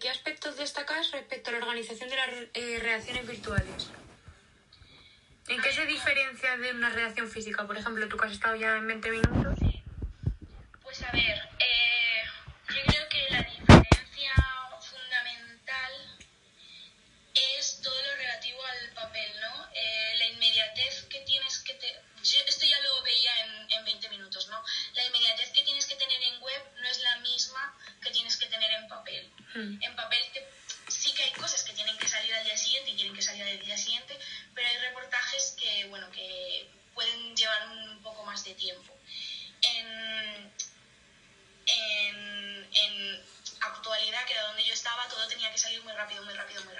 ¿Qué aspectos destacas respecto a la organización de las eh, redacciones virtuales? ¿En qué se diferencia de una redacción física? Por ejemplo, tú que has estado ya en 20 minutos. Pues a ver, eh, yo creo que la diferencia fundamental es todo lo relativo al papel, ¿no? Eh, la inmediatez que tienes que... Te... Yo esto ya lo veía en 20 minutos, ¿no? La inmediatez que tienes que tener en web no es la misma que tienes que tener en Hmm. En papel sí que hay cosas que tienen que salir al día siguiente y tienen que salir al día siguiente, pero hay reportajes que, bueno, que pueden llevar un poco más de tiempo. En, en, en actualidad, que era donde yo estaba, todo tenía que salir muy rápido, muy rápido, muy rápido.